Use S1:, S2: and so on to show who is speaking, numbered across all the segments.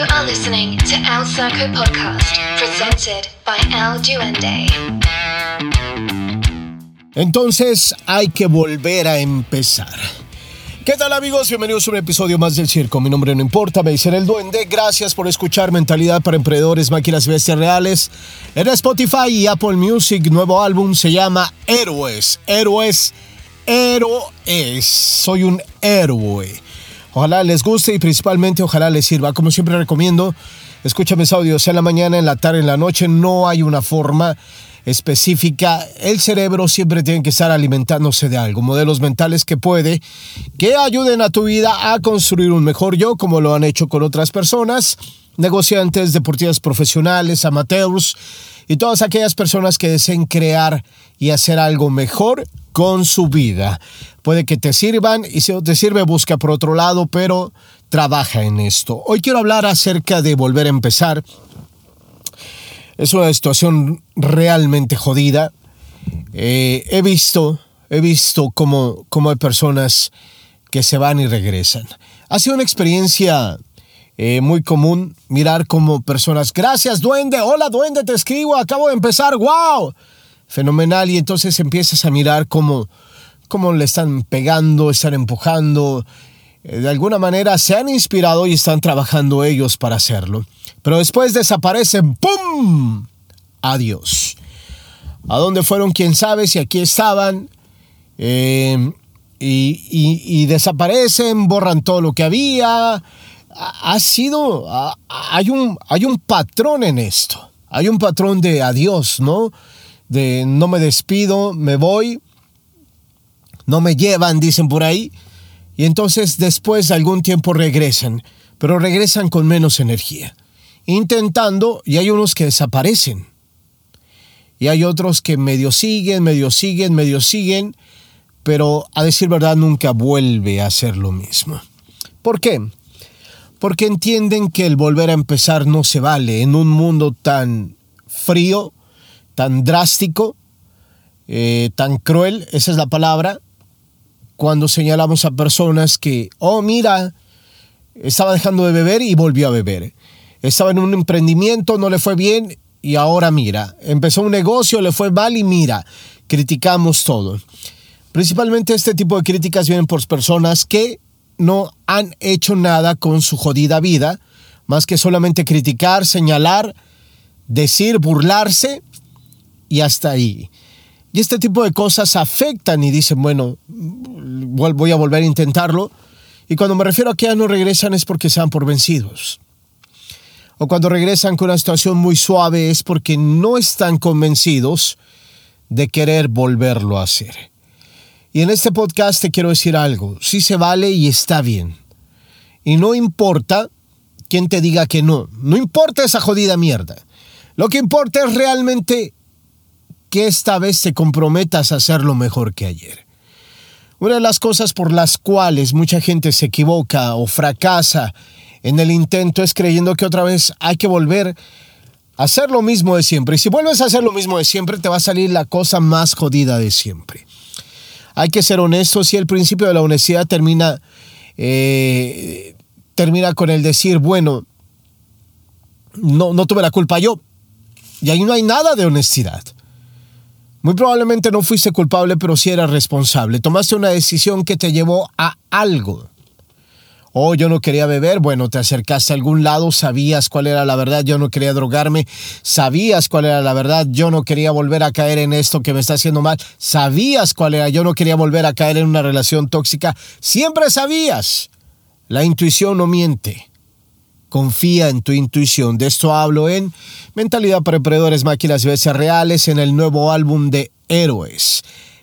S1: You are listening to El Circo Podcast, presented by El Duende.
S2: Entonces hay que volver a empezar. ¿Qué tal amigos? Bienvenidos a un episodio más del Circo. Mi nombre no importa, me dicen el Duende. Gracias por escuchar Mentalidad para Emprendedores, Máquinas y Bestias Reales. En Spotify y Apple Music, nuevo álbum se llama Héroes. Héroes, héroes. Soy un héroe. Ojalá les guste y principalmente ojalá les sirva. Como siempre recomiendo, escúchame mis audios en la mañana, en la tarde, en la noche. No hay una forma específica. El cerebro siempre tiene que estar alimentándose de algo. Modelos mentales que puede que ayuden a tu vida a construir un mejor yo, como lo han hecho con otras personas, negociantes, deportistas profesionales, amateurs y todas aquellas personas que deseen crear y hacer algo mejor con su vida. Puede que te sirvan y si no te sirve busca por otro lado, pero trabaja en esto. Hoy quiero hablar acerca de volver a empezar. Es una situación realmente jodida. Eh, he visto, he visto cómo, cómo hay personas que se van y regresan. Ha sido una experiencia eh, muy común mirar como personas, gracias duende, hola duende, te escribo, acabo de empezar, wow, fenomenal, y entonces empiezas a mirar cómo, cómo le están pegando, están empujando, eh, de alguna manera se han inspirado y están trabajando ellos para hacerlo, pero después desaparecen, ¡pum! Adiós. ¿A dónde fueron? ¿Quién sabe? Si aquí estaban. Eh, y, desaparecen, borran todo lo que había, ha sido, hay un, hay un patrón en esto, hay un patrón de adiós, ¿no? De no me despido, me voy, no me llevan, dicen por ahí, y entonces después de algún tiempo regresan, pero regresan con menos energía, intentando, y hay unos que desaparecen, y hay otros que medio siguen, medio siguen, medio siguen, pero a decir verdad nunca vuelve a hacer lo mismo. ¿Por qué? porque entienden que el volver a empezar no se vale en un mundo tan frío, tan drástico, eh, tan cruel, esa es la palabra, cuando señalamos a personas que, oh, mira, estaba dejando de beber y volvió a beber. Estaba en un emprendimiento, no le fue bien y ahora mira. Empezó un negocio, le fue mal y mira, criticamos todo. Principalmente este tipo de críticas vienen por personas que no han hecho nada con su jodida vida, más que solamente criticar, señalar, decir, burlarse y hasta ahí. Y este tipo de cosas afectan y dicen, bueno, voy a volver a intentarlo. Y cuando me refiero a que ya no regresan es porque se dan por vencidos. O cuando regresan con una situación muy suave es porque no están convencidos de querer volverlo a hacer. Y en este podcast te quiero decir algo, sí se vale y está bien. Y no importa quién te diga que no, no importa esa jodida mierda. Lo que importa es realmente que esta vez te comprometas a hacerlo mejor que ayer. Una de las cosas por las cuales mucha gente se equivoca o fracasa en el intento es creyendo que otra vez hay que volver a hacer lo mismo de siempre. Y si vuelves a hacer lo mismo de siempre, te va a salir la cosa más jodida de siempre hay que ser honestos y el principio de la honestidad termina, eh, termina con el decir, bueno, no, no tuve la culpa yo. Y ahí no hay nada de honestidad. Muy probablemente no fuiste culpable, pero sí eras responsable. Tomaste una decisión que te llevó a algo. Oh, yo no quería beber, bueno, te acercaste a algún lado, sabías cuál era la verdad, yo no quería drogarme, sabías cuál era la verdad, yo no quería volver a caer en esto que me está haciendo mal, sabías cuál era, yo no quería volver a caer en una relación tóxica, siempre sabías. La intuición no miente. Confía en tu intuición. De esto hablo en Mentalidad para Máquinas y Veces Reales en el nuevo álbum de Héroes.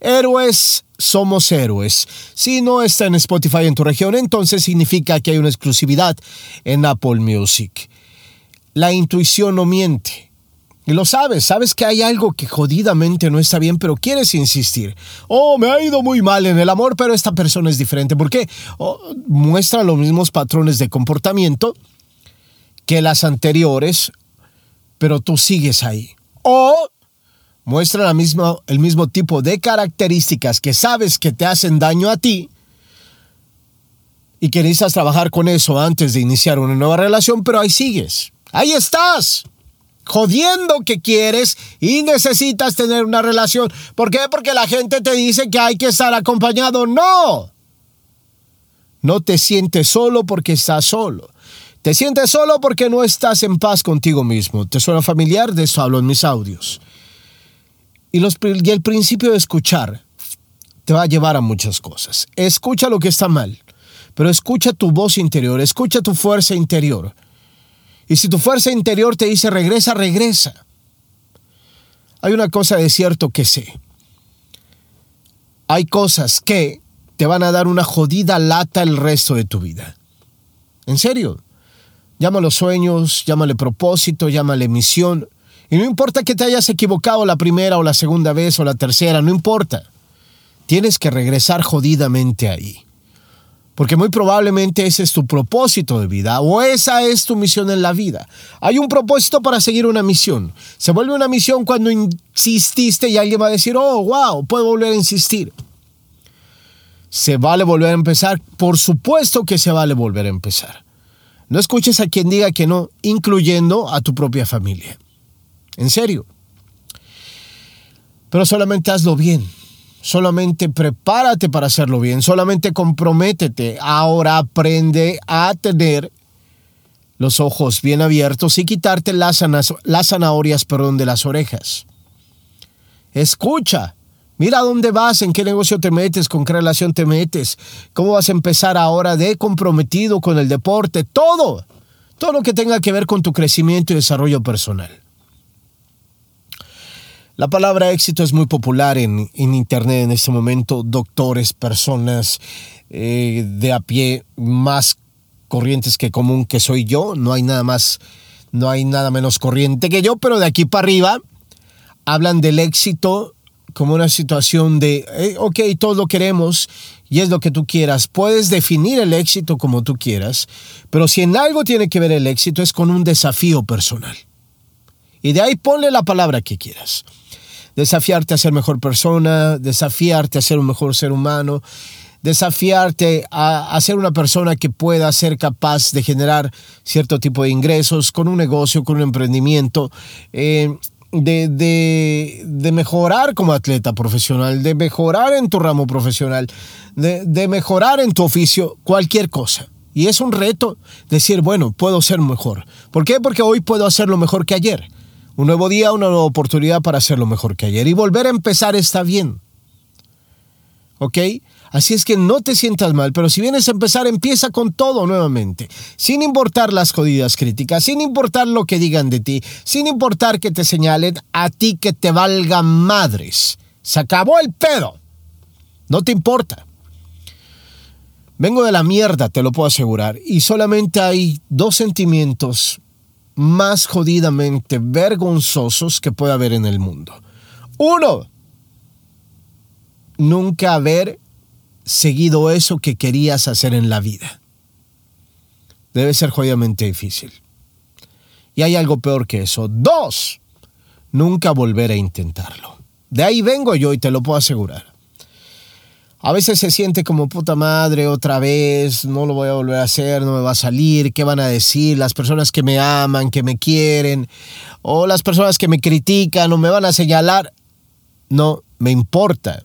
S2: Héroes somos héroes. Si no está en Spotify en tu región, entonces significa que hay una exclusividad en Apple Music. La intuición no miente. Y lo sabes, sabes que hay algo que jodidamente no está bien, pero quieres insistir. Oh, me ha ido muy mal en el amor, pero esta persona es diferente. ¿Por qué? Oh, muestra los mismos patrones de comportamiento que las anteriores, pero tú sigues ahí. O muestra la misma, el mismo tipo de características que sabes que te hacen daño a ti, y que necesitas trabajar con eso antes de iniciar una nueva relación, pero ahí sigues. Ahí estás. Jodiendo que quieres y necesitas tener una relación. ¿Por qué? Porque la gente te dice que hay que estar acompañado. No. No te sientes solo porque estás solo. Te sientes solo porque no estás en paz contigo mismo. ¿Te suena familiar? De eso hablo en mis audios. Y, y el principio de escuchar te va a llevar a muchas cosas. Escucha lo que está mal, pero escucha tu voz interior, escucha tu fuerza interior. Y si tu fuerza interior te dice regresa, regresa. Hay una cosa de cierto que sé. Hay cosas que te van a dar una jodida lata el resto de tu vida. En serio. Llámalo sueños, llámale propósito, llámale misión. Y no importa que te hayas equivocado la primera o la segunda vez o la tercera, no importa. Tienes que regresar jodidamente ahí. Porque muy probablemente ese es tu propósito de vida o esa es tu misión en la vida. Hay un propósito para seguir una misión. Se vuelve una misión cuando insististe y alguien va a decir, oh, wow, puedo volver a insistir. ¿Se vale volver a empezar? Por supuesto que se vale volver a empezar. No escuches a quien diga que no, incluyendo a tu propia familia. En serio. Pero solamente hazlo bien. Solamente prepárate para hacerlo bien. Solamente comprométete. Ahora aprende a tener los ojos bien abiertos y quitarte las, las zanahorias perdón, de las orejas. Escucha. Mira dónde vas, en qué negocio te metes, con qué relación te metes, cómo vas a empezar ahora de comprometido con el deporte, todo, todo lo que tenga que ver con tu crecimiento y desarrollo personal. La palabra éxito es muy popular en, Internet en este momento. Doctores, personas eh, de a pie más corrientes que común que soy yo. No hay nada más, no hay nada menos corriente que yo, pero de aquí para arriba hablan del éxito como una situación de, eh, ok, todos lo queremos y es lo que tú quieras. Puedes definir el éxito como tú quieras, pero si en algo tiene que ver el éxito es con un desafío personal. Y de ahí ponle la palabra que quieras. Desafiarte a ser mejor persona, desafiarte a ser un mejor ser humano, desafiarte a, ser una persona que pueda ser capaz de generar cierto tipo de ingresos con un negocio, con un emprendimiento. Eh, de, de, mejorar como atleta profesional, de mejorar en tu ramo profesional, de, de, mejorar en tu oficio, cualquier cosa. Y es un reto decir, bueno, puedo ser mejor. ¿Por qué? Porque hoy puedo hacerlo mejor que ayer. Un nuevo día, una nueva oportunidad para hacerlo mejor que ayer. Y volver a empezar está bien. ¿Ok? Así es que no te sientas mal, pero si vienes a empezar, empieza con todo nuevamente, sin importar las jodidas críticas, sin importar lo que digan de ti, sin importar que te señalen a ti que te valga madres. Se acabó el pedo. No te importa. Vengo de la mierda, te lo puedo asegurar, y solamente hay dos sentimientos más jodidamente vergonzosos que puede haber en el mundo. Uno, nunca haber seguido eso que querías hacer en la vida. Debe ser jodidamente difícil. Y hay algo peor que eso. Dos, nunca volver a intentarlo. De ahí vengo yo y te lo puedo asegurar. A veces se siente como puta madre otra vez, no lo voy a volver a hacer, no me va a salir, ¿qué van a decir? Las personas que me aman, que me quieren, o las personas que me critican o me van a señalar. No me importa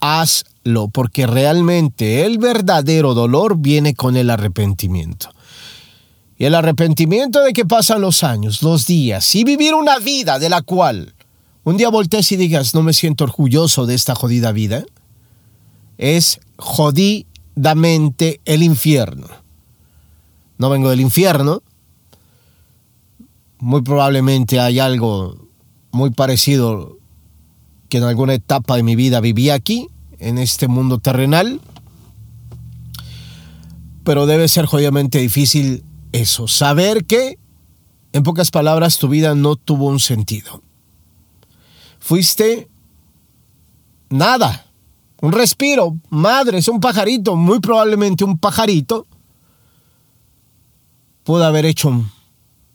S2: hazlo, porque realmente el verdadero dolor viene con el arrepentimiento. Y el arrepentimiento de que pasan los años, los días, y vivir una vida de la cual un día voltees y digas, no me siento orgulloso de esta jodida vida, es jodidamente el infierno. No vengo del infierno, muy probablemente hay algo muy parecido que en alguna etapa de mi vida viví aquí, en este mundo terrenal. Pero debe ser jodidamente difícil eso, saber que, en pocas palabras, tu vida no tuvo un sentido. Fuiste nada, un respiro, madre, es un pajarito, muy probablemente un pajarito pudo haber hecho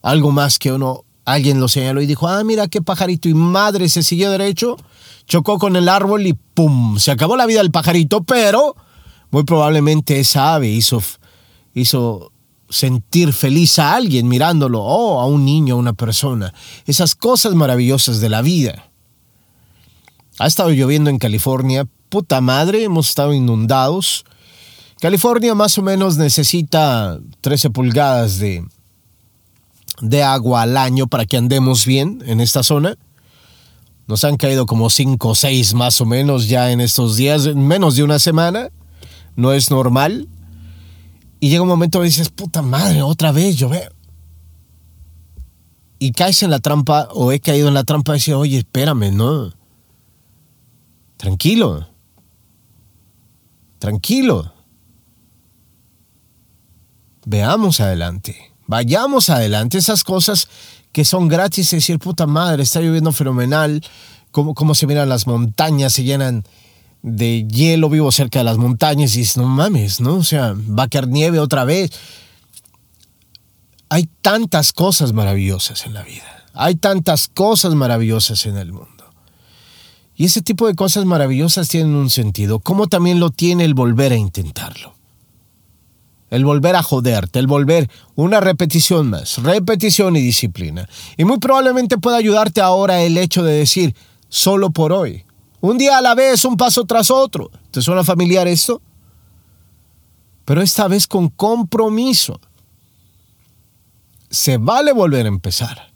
S2: algo más que uno, alguien lo señaló y dijo, ah, mira qué pajarito, y madre se siguió derecho chocó con el árbol y ¡pum! Se acabó la vida del pajarito, pero Muy probablemente esa ave hizo, hizo sentir feliz a alguien mirándolo, o a un niño, a una persona. Esas cosas maravillosas de la vida. Ha estado lloviendo en California, puta madre, hemos estado inundados. California más o menos necesita 13 pulgadas de, de agua al año para que andemos bien en esta zona. Nos han caído como 5 o 6 más o menos ya en estos días, en menos de una semana. No es normal. Y llega un momento y dices, puta madre, otra vez llover. Y caes en la trampa, o he caído en la trampa de decir, oye, espérame, ¿no? Tranquilo. Tranquilo. Veamos adelante. Vayamos adelante. Esas cosas que son gratis, decir, puta madre, está lloviendo fenomenal, cómo, cómo se miran las montañas, se llenan de hielo, vivo cerca de las montañas y dices, no mames, ¿no? O sea, va a caer nieve otra vez. Hay tantas cosas maravillosas en la vida, hay tantas cosas maravillosas en el mundo. Y ese tipo de cosas maravillosas tienen un sentido, como también lo tiene el volver a intentarlo el volver a joderte, el volver una repetición más, repetición y disciplina. Y muy probablemente pueda ayudarte ahora el hecho de decir, solo por hoy, un día a la vez, un paso tras otro. ¿Te suena familiar esto? Pero esta vez con compromiso. Se vale volver a empezar.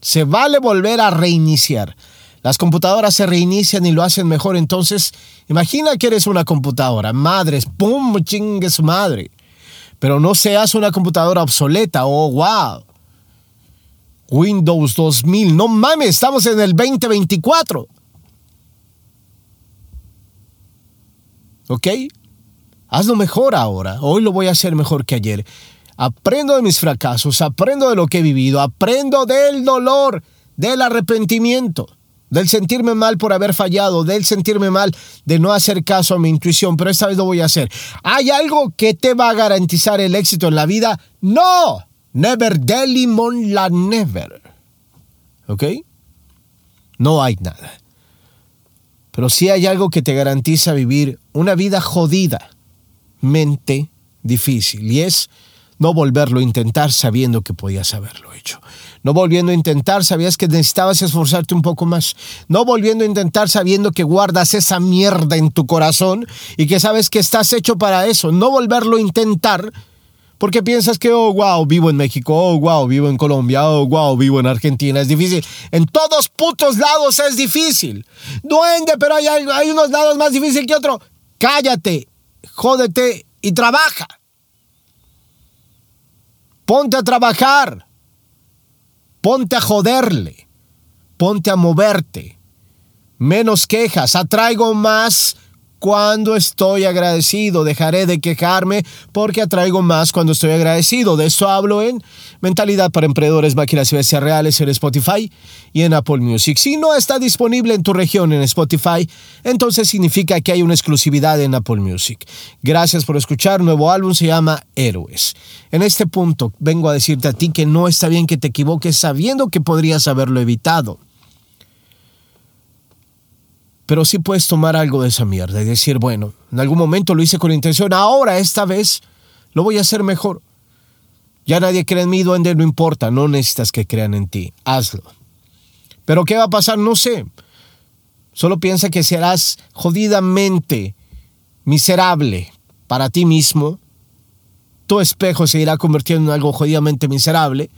S2: Se vale volver a reiniciar. Las computadoras se reinician y lo hacen mejor. Entonces, imagina que eres una computadora. Madres, ¡pum! chingue su madre. Pero no seas una computadora obsoleta. Oh, wow. Windows 2000. No mames, estamos en el 2024. ¿Ok? Hazlo mejor ahora. Hoy lo voy a hacer mejor que ayer. Aprendo de mis fracasos, aprendo de lo que he vivido, aprendo del dolor, del arrepentimiento del sentirme mal por haber fallado, del sentirme mal de no hacer caso a mi intuición, pero esta vez lo voy a hacer. ¿Hay algo que te va a garantizar el éxito en la vida? No, never delimon la never. ¿Ok? No hay nada. Pero sí hay algo que te garantiza vivir una vida jodida, mente difícil, y es no volverlo a intentar sabiendo que podías haberlo hecho. No volviendo a intentar, sabías que necesitabas esforzarte un poco más. No volviendo a intentar sabiendo que guardas esa mierda en tu corazón y que sabes que estás hecho para eso. No volverlo a intentar porque piensas que, oh, wow, vivo en México, oh, wow, vivo en Colombia, oh, wow, vivo en Argentina. Es difícil. En todos putos lados es difícil. Duende, pero hay, hay unos lados más difíciles que otros. Cállate, jódete y trabaja. Ponte a trabajar. Ponte a joderle. Ponte a moverte. Menos quejas. Atraigo más cuando estoy agradecido. Dejaré de quejarme porque atraigo más cuando estoy agradecido. De eso hablo en Mentalidad para Emprendedores, Máquinas y Bestias Reales en Spotify y en Apple Music. Si no está disponible en tu región en Spotify, entonces significa que hay una exclusividad en Apple Music. Gracias por escuchar. Nuevo álbum se llama Héroes. En este punto vengo a decirte a ti que no está bien que te equivoques sabiendo que podrías haberlo evitado pero sí puedes tomar algo de esa mierda y decir, bueno, en algún momento lo hice con intención, ahora esta vez lo voy a hacer mejor. Ya nadie cree en mí, duende, no importa, no necesitas que crean en ti, hazlo. Pero ¿qué va a pasar? No sé. Solo piensa que serás jodidamente miserable para ti mismo. Tu espejo se irá convirtiendo en algo jodidamente miserable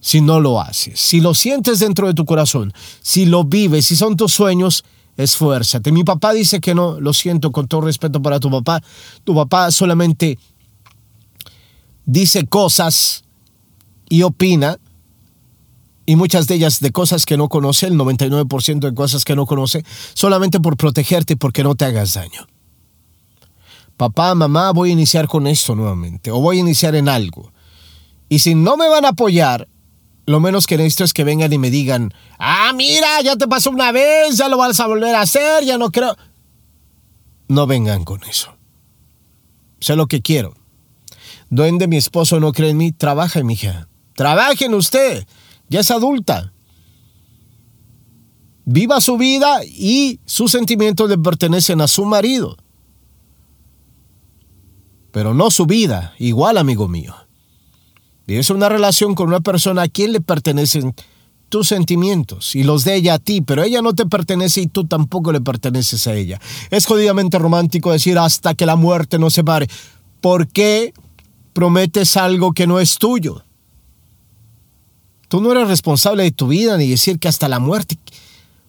S2: si no lo haces. Si lo sientes dentro de tu corazón, si lo vives, si son tus sueños, esfuérzate. Mi papá dice que no, lo siento con todo respeto para tu papá. Tu papá solamente dice cosas y opina, y muchas de ellas de cosas que no conoce, el 99% de cosas que no conoce, solamente por protegerte porque no te hagas daño. Papá, mamá, voy a iniciar con esto nuevamente, o voy a iniciar en algo. Y si no me van a apoyar, lo menos que necesito es que vengan y me digan, ah, mira, ya te pasó una vez, ya lo vas a volver a hacer, ya no creo. No vengan con eso. Sé lo que quiero. Duende, mi esposo no cree en mí, trabaja, mi hija. Trabaje en usted. Ya es adulta. Viva su vida y sus sentimientos le pertenecen a su marido. pero no su vida. Igual, amigo mío. Vives una relación con una persona a quien le pertenecen tus sentimientos y los de ella a ti, pero ella no te pertenece y tú tampoco le perteneces a ella. Es jodidamente romántico decir hasta que la muerte nos separe. ¿Por qué prometes algo que no es tuyo? Tú no eres responsable de tu vida ni decir que hasta la muerte.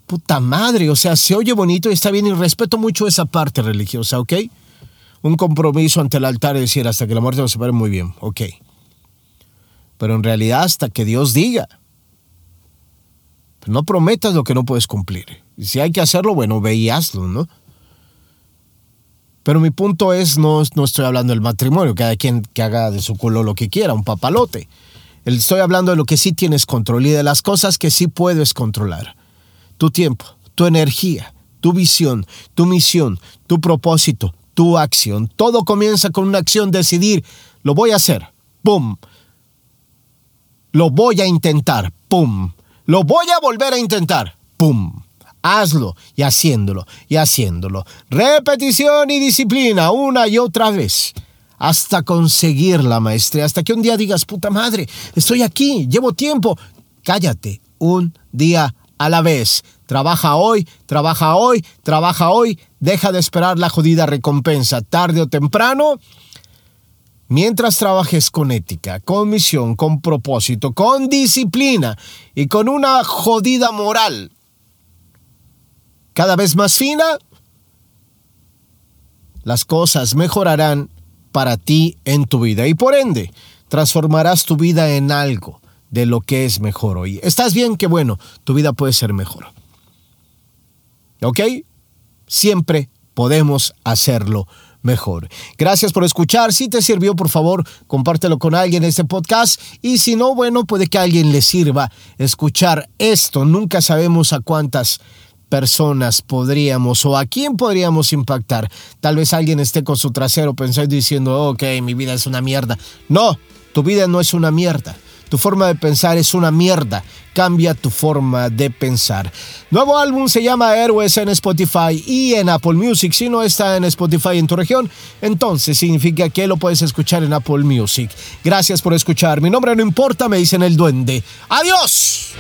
S2: Puta madre, o sea, se oye bonito y está bien y respeto mucho esa parte religiosa, ¿ok? Un compromiso ante el altar y decir hasta que la muerte nos separe muy bien, ok. Pero en realidad hasta que Dios diga. No prometas lo que no puedes cumplir. Y si hay que hacerlo, bueno, ve y hazlo, ¿no? Pero mi punto es, no, no estoy hablando del matrimonio, cada quien que haga de su culo lo que quiera, un papalote. Estoy hablando de lo que sí tienes control y de las cosas que sí puedes controlar. Tu tiempo, tu energía, tu visión, tu misión, tu propósito, tu acción. Todo comienza con una acción, decidir, lo voy a hacer, ¡pum! Lo voy a intentar, ¡pum! Lo voy a volver a intentar, ¡pum! Hazlo y haciéndolo y haciéndolo. Repetición y disciplina una y otra vez hasta conseguir la maestría, hasta que un día digas, puta madre, estoy aquí, llevo tiempo. Cállate, un día a la vez. Trabaja hoy, trabaja hoy, trabaja hoy, deja de esperar la jodida recompensa, tarde o temprano. Mientras trabajes con ética, con misión, con propósito, con disciplina y con una jodida moral cada vez más fina, las cosas mejorarán para ti en tu vida y por ende transformarás tu vida en algo de lo que es mejor hoy. ¿Estás bien? Que bueno, tu vida puede ser mejor. ¿Ok? Siempre podemos hacerlo mejor. Gracias por escuchar. Si te sirvió, por favor, compártelo con alguien este podcast. Y si no, bueno, puede que a alguien le sirva escuchar esto. Nunca sabemos a cuántas personas podríamos o a quién podríamos impactar. Tal vez alguien esté con su trasero pensando diciendo, ok, mi vida es una mierda. No, tu vida no es una mierda. Tu forma de pensar es una mierda. Cambia tu forma de pensar. Nuevo álbum se llama Héroes en Spotify y en Apple Music. Si no está en Spotify en tu región, entonces significa que lo puedes escuchar en Apple Music. Gracias por escuchar. Mi nombre no importa, me dicen el duende. ¡Adiós!